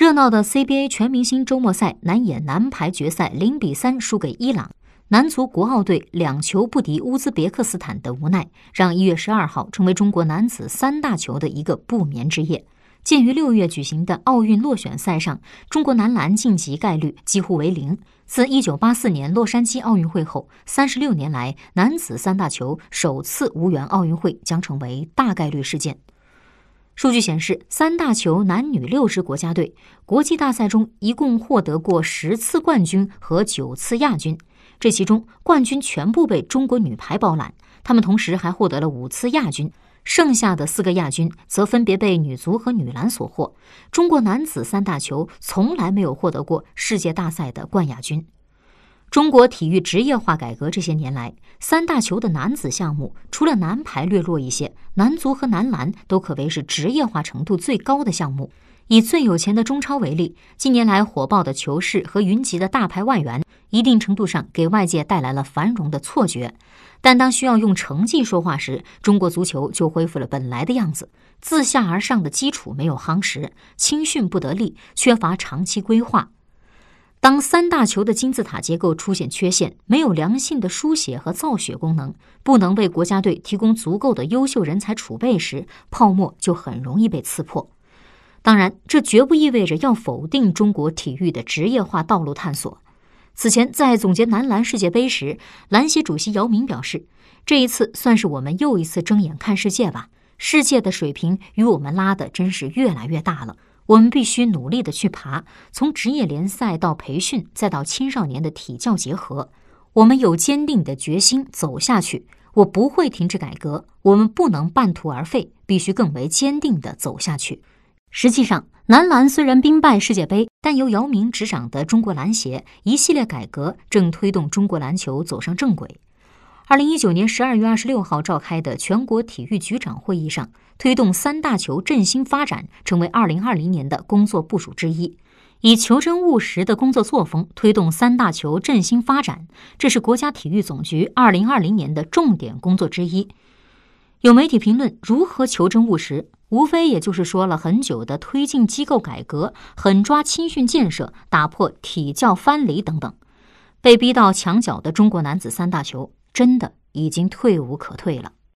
热闹的 CBA 全明星周末赛男野男排决赛零比三输给伊朗，男足国奥队两球不敌乌兹别克斯坦的无奈，让一月十二号成为中国男子三大球的一个不眠之夜。鉴于六月举行的奥运落选赛上，中国男篮晋级概率几乎为零。自一九八四年洛杉矶奥运会后，三十六年来男子三大球首次无缘奥运会，将成为大概率事件。数据显示，三大球男女六支国家队国际大赛中一共获得过十次冠军和九次亚军，这其中冠军全部被中国女排包揽，他们同时还获得了五次亚军，剩下的四个亚军则分别被女足和女篮所获。中国男子三大球从来没有获得过世界大赛的冠亚军。中国体育职业化改革这些年来，三大球的男子项目除了男排略弱一些，男足和男篮都可谓是职业化程度最高的项目。以最有钱的中超为例，近年来火爆的球市和云集的大牌外援，一定程度上给外界带来了繁荣的错觉。但当需要用成绩说话时，中国足球就恢复了本来的样子：自下而上的基础没有夯实，青训不得力，缺乏长期规划。当三大球的金字塔结构出现缺陷，没有良性的输血和造血功能，不能为国家队提供足够的优秀人才储备时，泡沫就很容易被刺破。当然，这绝不意味着要否定中国体育的职业化道路探索。此前在总结男篮世界杯时，篮协主席姚明表示：“这一次算是我们又一次睁眼看世界吧，世界的水平与我们拉的真是越来越大了。”我们必须努力的去爬，从职业联赛到培训，再到青少年的体教结合。我们有坚定的决心走下去。我不会停止改革，我们不能半途而废，必须更为坚定的走下去。实际上，男篮虽然兵败世界杯，但由姚明执掌的中国篮协一系列改革正推动中国篮球走上正轨。二零一九年十二月二十六号召开的全国体育局长会议上，推动三大球振兴发展成为二零二零年的工作部署之一。以求真务实的工作作风推动三大球振兴发展，这是国家体育总局二零二零年的重点工作之一。有媒体评论，如何求真务实？无非也就是说了很久的推进机构改革、狠抓青训建设、打破体教藩篱等等。被逼到墙角的中国男子三大球。真的已经退无可退了。